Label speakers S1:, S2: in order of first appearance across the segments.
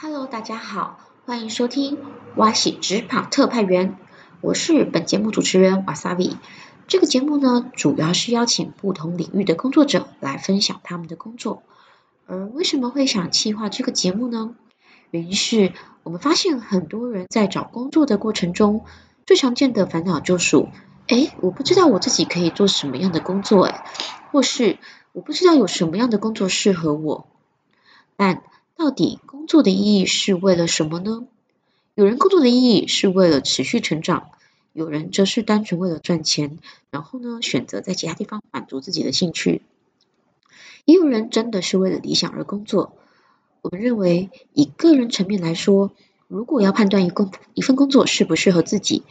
S1: Hello，大家好，欢迎收听挖喜直跑特派员，我是本节目主持人 Wasabi。这个节目呢，主要是邀请不同领域的工作者来分享他们的工作。而为什么会想企划这个节目呢？原因是我们发现很多人在找工作的过程中，最常见的烦恼就属：哎，我不知道我自己可以做什么样的工作，哎，或是我不知道有什么样的工作适合我。但到底工作的意义是为了什么呢？有人工作的意义是为了持续成长，有人则是单纯为了赚钱，然后呢选择在其他地方满足自己的兴趣。也有人真的是为了理想而工作。我们认为，以个人层面来说，如果要判断一工一份工作适不适合自己，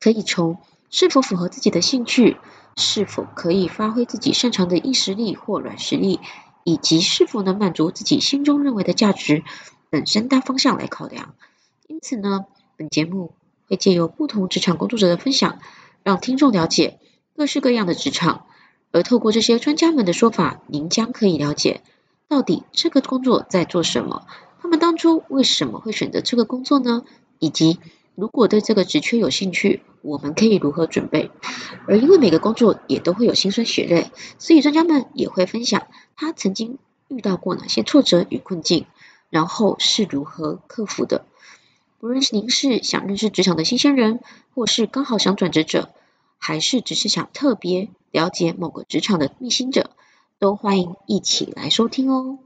S1: 可以从是否符合自己的兴趣，是否可以发挥自己擅长的硬实力或软实力。以及是否能满足自己心中认为的价值等三大方向来考量。因此呢，本节目会借由不同职场工作者的分享，让听众了解各式各样的职场。而透过这些专家们的说法，您将可以了解到底这个工作在做什么，他们当初为什么会选择这个工作呢？以及如果对这个职缺有兴趣，我们可以如何准备？而因为每个工作也都会有辛酸血泪，所以专家们也会分享他曾经遇到过哪些挫折与困境，然后是如何克服的。不论是您是想认识职场的新鲜人，或是刚好想转职者，还是只是想特别了解某个职场的秘辛者，都欢迎一起来收听哦。